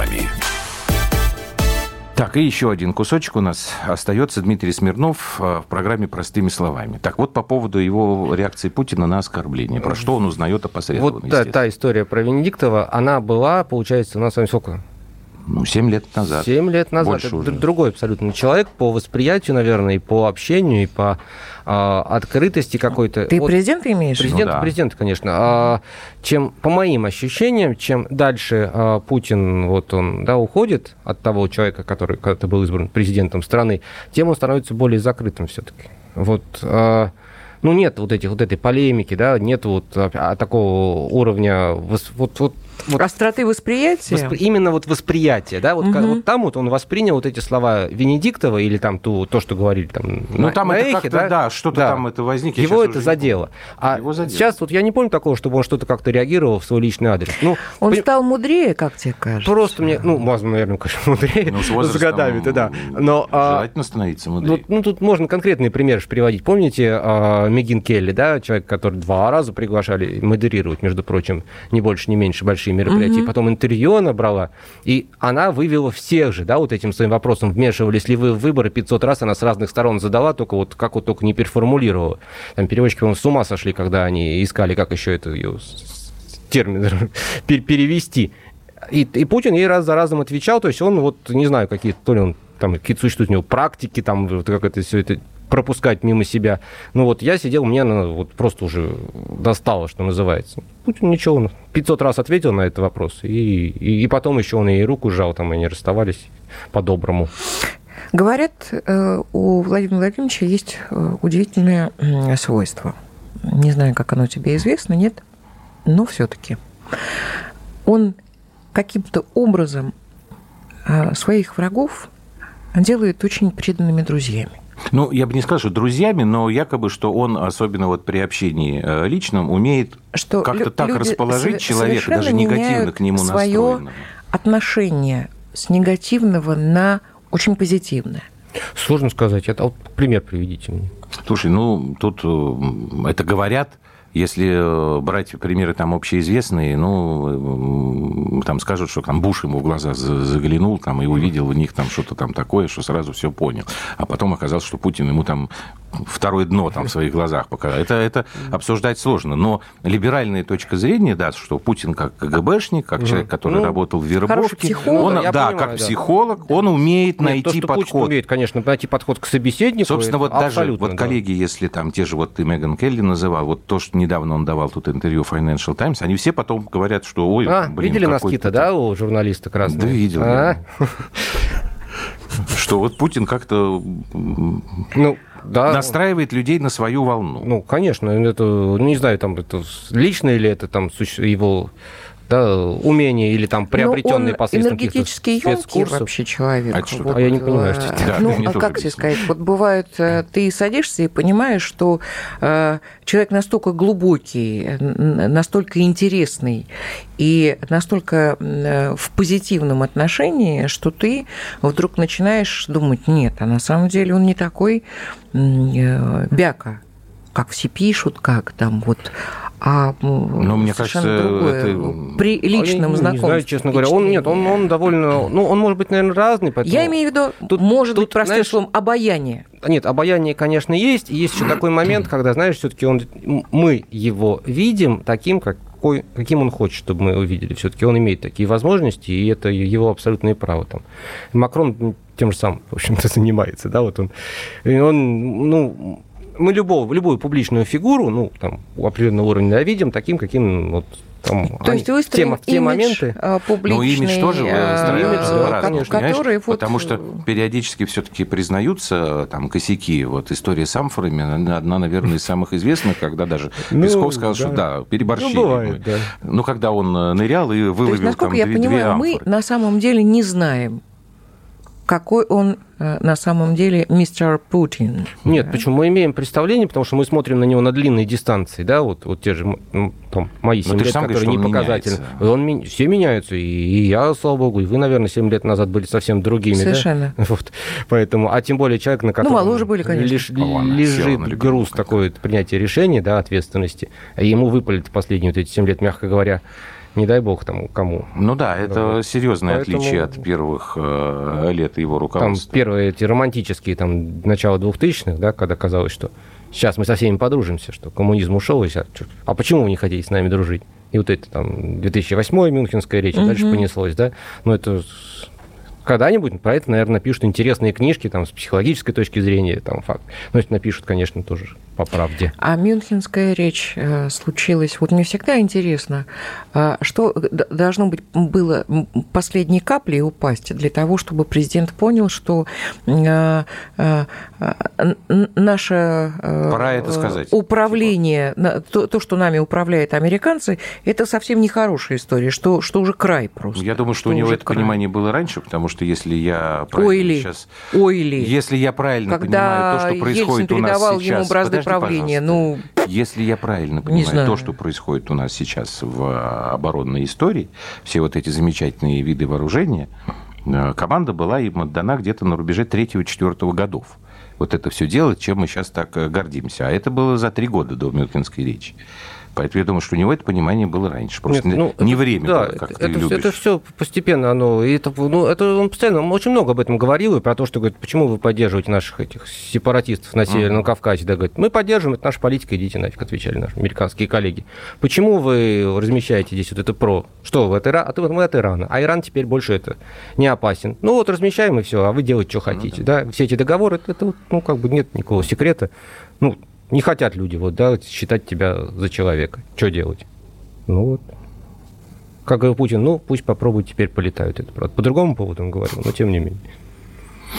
Словами. Так, и еще один кусочек у нас остается. Дмитрий Смирнов э, в программе «Простыми словами». Так вот, по поводу его реакции Путина на оскорбление. Про что он узнает опосредованно, Вот та, та история про Венедиктова, она была, получается, у нас с вами сколько? Ну, 7 лет назад. 7 лет назад. Больше это уже. другой абсолютно человек по восприятию, наверное, и по общению, и по а, открытости какой-то. Ты Вот президента имеешь? Президент, Ну да. президент, конечно. А, чем, по моим ощущениям, чем дальше а, Путин вот он, да, уходит от того человека, который когда-то был избран президентом страны, тем он становится более закрытым все-таки. Вот, а, ну, нет вот, этих, вот этой полемики, да, нет вот а, такого уровня, вот, вот, вот Остроты восприятия? Воспри- Именно вот восприятие, да, вот, ка- вот там вот он воспринял вот эти слова Венедиктова или там ту, то, что говорили там Ну, на- там на это эхе, как-то, да, что-то там это возник, я Его это задело. А Его задело. сейчас вот я не помню такого, чтобы он что-то как-то реагировал в свой личный адрес. Ну, Он поним- стал мудрее, как тебе кажется? Просто мне, ну, возможно, наверное, конечно, мудрее, Ну, с с годами-то, да. Но, а, Желательно становиться мудрее. вот, ну, тут можно конкретные примеры приводить. Помните а, Мегин Келли, да, человек, который два раза приглашали модерировать, между прочим, не больше, не меньше большие мероприятия. Потом интервью она брала, и она вывела всех же, да, вот этим своим вопросом, вмешивались ли вы в выборы 500 раз, она с разных сторон задала, только вот как вот только не переформулировала. Там переводчики, по-моему, с ума сошли, когда они искали, как еще это ее термин пер- перевести. И, и Путин ей раз за разом отвечал, то есть он вот, не знаю, какие то ли он там какие-то существуют у него практики, там вот как это все это пропускать мимо себя. Ну вот я сидел, мне ну, вот просто уже достало, что называется. Путин ничего, он 500 раз ответил на этот вопрос, и, и, и потом еще он ей руку сжал, там они расставались по-доброму. Говорят, э, у Владимира Владимировича есть э, удивительное свойство. Не знаю, как оно тебе известно, нет, но все-таки. Он каким-то образом э, своих врагов делает очень преданными друзьями. Ну, я бы не сказал, что друзьями, но якобы, что он, особенно вот при общении э, личном, умеет Что как-то лю- так расположить человека, даже негативно к нему свое настроенного. отношение с негативного на очень позитивное. Сложно сказать. Это, вот пример приведите мне. Слушай, ну, тут э, это говорят, если э, брать примеры там общеизвестные, ну, там скажут, что там Буш ему в глаза за- заглянул там и увидел в них там что-то там такое, что сразу все понял. А потом оказалось, что Путин ему там второе дно там в своих глазах показал. Это, это обсуждать сложно. Но либеральная точка зрения, да, что Путин как КГБшник, как человек, который Ну, работал в вербовке, психолог. он, да, понимаю, как да. психолог, он умеет Нет, найти то, что Путин подход. умеет, конечно, найти подход к собеседнику. Собственно, вот даже вот да. коллеги, если там те же, вот ты Меган Келли называл, вот то, что недавно он давал тут интервью Financial Times, они все потом говорят, что, ой, А, блин, видели носки-то, да, у журналиста красного? Да, видел А? Что вот Путин как-то Ну, да. настраивает людей на свою волну. Ну, конечно, это, не знаю, там, это личное или это там его да, умение или там приобретенные Но он посредством энергетически емкий вообще человек. А Вот? А я не понимаю, что это. Да, ну, а как тебе сказать? Вот бывает, э, ты садишься и понимаешь, что э, человек настолько глубокий, настолько интересный и настолько э, в позитивном отношении, что ты вдруг начинаешь думать, нет, а на самом деле он не такой бяка, как все пишут, как там вот, а Ну, мне совершенно кажется, другое. это- При А я личном не- знакомстве. Не знаю, честно говоря. Он, нет, он, он довольно... Ну, он может быть, наверное, разный, поэтому... Я имею в виду, Тут- может тут, быть, простым знаешь, словом, обаяние. Нет, обаяние, конечно, есть. И Есть еще такой момент, когда, знаешь, все-таки он, мы его видим таким, какой, каким он хочет, чтобы мы его видели. Все-таки он имеет такие возможности, и это его абсолютное право. Там. Макрон тем же самым, в общем-то, занимается. Да? Вот он, он, ну, мы любого, любую публичную фигуру, ну, там, у определенного уровня видим таким, каким вот там, То они- есть выстроен в те, те моменты. а, Ну, публичный, имидж тоже а, имидж, конечно. который вот... Потому что периодически все-таки признаются там косяки. Вот история с амфорами, одна, наверное, из самых известных, когда даже Ну, Песков сказал, что да. да, переборщили. Ну, бывает, да. Ну, когда он э, нырял и То выловил есть, насколько там я две, две понимаю, мы на самом деле не знаем, какой он э, на самом деле мистер Путин. Нет, почему мы имеем представление, потому что мы смотрим на него на длинной дистанции, да, вот, вот те же ну, там, мои Но 7 ты же лет, которые не показательны. Он, ми- все меняются, и, и я, слава богу, и вы, наверное, 7 лет назад были совсем другими, да? Совершенно. Вот. Поэтому, а тем более человек, на котором моложе были, конечно. лиш- ладно, лежит груз вот принятия решений, да, ответственности, ему выпалит последние вот эти 7 лет, мягко говоря, не дай бог там кому. Ну да, это Вот. серьезное Поэтому- отличие от первых э, лет его Там руководства. первые эти романтические, там, начало 2000-х, да, когда казалось, что сейчас мы со всеми подружимся, что коммунизм ушел, и сейчас, а почему вы не хотите с нами дружить? И вот это там 2008 Мюнхенская речь, и дальше понеслось, да? Ну, это когда-нибудь про это, наверное, напишут интересные книжки там, с психологической точки зрения, там, факт. Но если напишут, конечно, тоже по правде. А Мюнхенская речь э, случилась. Вот мне всегда интересно, э, что должно быть было последней каплей упасть для того, чтобы президент понял, что э, наше Пора это сказать. управление, то, то, что нами управляют американцы, это совсем не хорошая история, что, что уже край просто. Я думаю, что, что у него это край. понимание было раньше, потому что если я правильно Ойли. сейчас... Ойли. Если я правильно Когда понимаю то, что происходит Ельцин у нас сейчас... ему бразды правления, ну... Если я правильно понимаю то, что происходит у нас сейчас в оборонной истории, все вот эти замечательные виды вооружения, э, команда была им отдана где-то на рубеже 3-4 годов. Вот это все делать, чем мы сейчас так э, гордимся. А это было за три года до Мюнхенской речи. Поэтому я думаю, что у него это понимание было раньше. Просто Нет, ну, не это, время да, было, как это, ты любишь. Это все постепенно. Оно, и это, ну, это он постоянно он очень много об этом говорил, и про то, что говорит, почему вы поддерживаете наших этих сепаратистов на Северном uh-huh. Кавказе. Да, говорит, мы поддерживаем, это наша политика, идите нафиг, отвечали наши американские коллеги. Почему вы размещаете здесь вот это про? Что, вы от Ирана? А мы от Ирана. А Иран теперь больше это не опасен. Ну вот размещаем и все, а вы делаете, что хотите. Ну, да. да. Все эти договоры, это, это, ну, как бы нет никакого секрета. Ну, не хотят люди вот, да, считать тебя за человека. Что делать? Ну вот. Как говорил Путин, ну пусть попробуют теперь полетают. Это правда. По другому поводу он говорил, но тем не менее.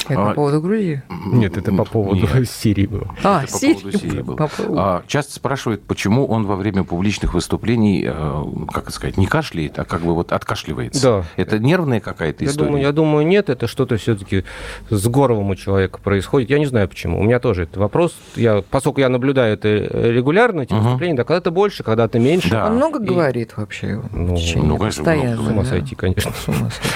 Это а, по поводу Грузии? Нет, это по поводу Нет. Сирии было. А, это Сирии. по поводу Сирии было. По поводу... А, часто спрашивают, почему он во время публичных выступлений, э, как это сказать, не кашляет, а как бы вот откашливается. Да. Это нервная какая-то история? Думаю, я думаю, нет, это что-то все-таки с горлом у человека происходит. Я не знаю почему. У меня тоже это вопрос. Я, поскольку я наблюдаю это регулярно, эти угу. выступления, да, когда-то больше, когда-то меньше. Да. Он много и... говорит вообще. Ну, ну конечно, постоянно. Много. С ума сойти, конечно.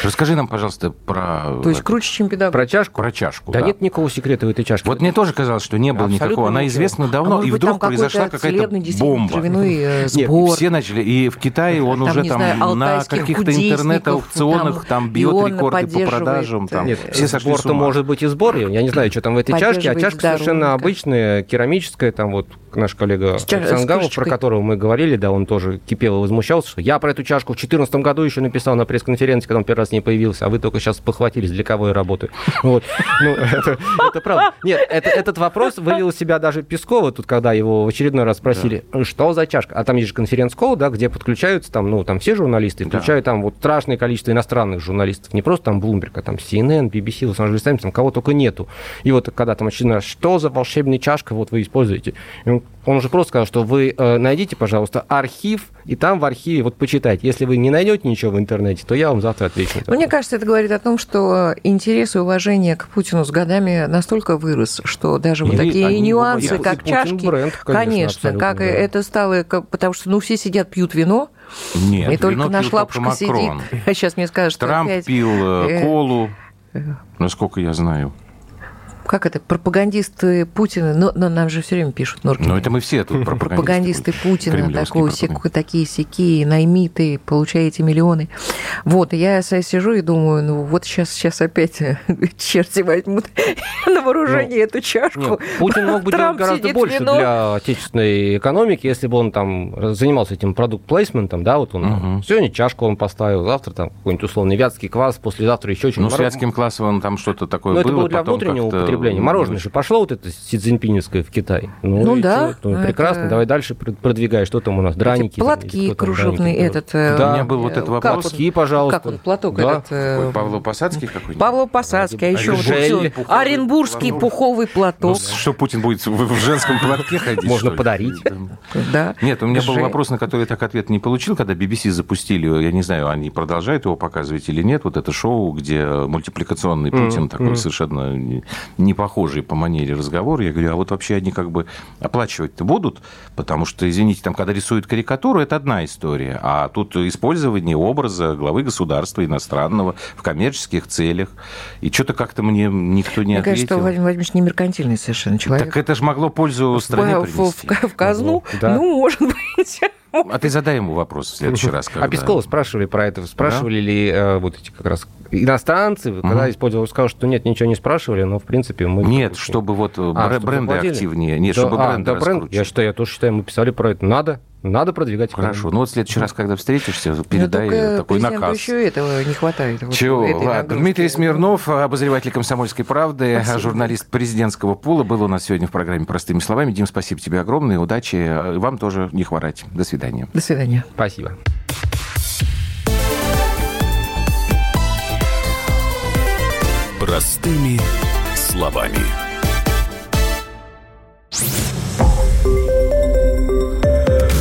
Расскажи нам, пожалуйста, про... То есть круче, чем педагог. Про чашку? Про чашку, да. Да нет никакого секрета в этой чашке. Вот мне тоже казалось, что не было Абсолютно никакого. Она ничего. известна давно, а и вдруг произошла какая-то бомба. Нет, все начали. И в Китае он там, уже там знаю, на каких-то интернет-аукционах там, там бьет рекорды по продажам. Там. Нет, все сошли сбор-то может быть и сбор. Я не знаю, что там в этой чашке. А чашка совершенно обычная, керамическая. Там вот наш коллега Сангамов, про которого мы говорили, да, он тоже кипел и возмущался, что я про эту чашку в 2014 году еще написал на пресс-конференции, когда он первый раз не появился, а вы только сейчас похватились, для кого я работаю. Вот. Ну, это, это правда. Нет, это, этот вопрос вывел себя даже Пескова, тут, когда его в очередной раз спросили, да. что за чашка? А там есть же конференц-колл, да, где подключаются там, ну, там все журналисты, включая да. там вот страшное количество иностранных журналистов, не просто там Bloomberg, а там CNN, BBC, Лос-Анджелес Таймс, там кого только нету. И вот когда там очередной раз, что за волшебная чашка вот вы используете? И он, он уже просто сказал, что вы э, найдите, пожалуйста, архив, и там в архиве вот почитайте. Если вы не найдете ничего в интернете, то я вам завтра отвечу. Мне кажется, это говорит о том, что интерес и уважение к Путину с годами настолько вырос, что даже вот такие нюансы, как чашки, бренд, конечно, конечно как да. это стало, как, потому что ну все сидят пьют вино, нет, и только наш лапушка сидит. А сейчас мне скажут, что Трамп опять... пил э, э, колу, насколько я знаю как это, пропагандисты Путина, но, но нам же все время пишут Норкин. Ну, это мы все тут пропагандисты. Пропагандисты Путина, такой, сек, такие сякие, наймиты, получаете миллионы. Вот, и я сижу и думаю, ну вот сейчас, сейчас опять черти возьмут на вооружение ну, эту чашку. Путин мог бы делать гораздо больше для отечественной экономики, если бы он там занимался этим продукт-плейсментом, да, вот он сегодня чашку он поставил, завтра там какой-нибудь условный вятский квас, послезавтра еще что-нибудь. Ну, с вятским квасом там что-то такое Но было. это было для внутреннего потребления. Мороженое же пошло вот это Си Цзиньпиневское в Китай. Ну, ну да. Ну, прекрасно, это... давай дальше продвигай. Что там у нас? Драники. Платки там, кружевные, драники, этот... Э, да, у меня был вот этот вопрос. Платки, пожалуйста. Как он, платок да. этот... Э... Павло-Посадский какой-нибудь? Павло-Посадский, а еще вот все. Оренбургский пуховый платок. Ну, что Путин будет в женском платке ходить? Можно подарить. Да. Нет, у меня был вопрос, на который я так ответ не получил, когда BBC запустили, я не знаю, они продолжают его показывать или нет, вот это шоу, где мультипликационный Путин такой совершенно не похожий по манере разговора. Я говорю, а вот вообще они как бы оплачивать-то будут? Потому что, извините, там, когда рисуют карикатуру, это одна история. А тут использование образа главы государства иностранного в коммерческих целях. И что-то как-то мне никто не мне ответил. Мне кажется, Владимир Владимирович не меркантильный совершенно человек. Так это же могло пользу стране в, принести. В, в, в казну? Да. Ну, может быть. А ты задай ему вопрос в следующий раз. Когда... А Пескова спрашивали про это. Спрашивали да? ли э, вот эти как раз иностранцы, угу. когда использовал, сказал, что нет, ничего не спрашивали, но в принципе мы... Нет, чтобы вот а, бренды чтобы активнее. Нет, да, чтобы а, бренды да, бренд, Я считаю, я тоже считаю, мы писали про это. Надо, надо продвигать экономику. Хорошо. Ну вот в следующий раз, когда встретишься, передай ну, такой наказ. еще этого не хватает. Чего? Ладно. Дмитрий Смирнов, обозреватель «Комсомольской правды», спасибо. журналист президентского пула, был у нас сегодня в программе «Простыми словами». Дим, спасибо тебе огромное, удачи. Вам тоже не хворать. До свидания. До свидания. Спасибо. Простыми словами.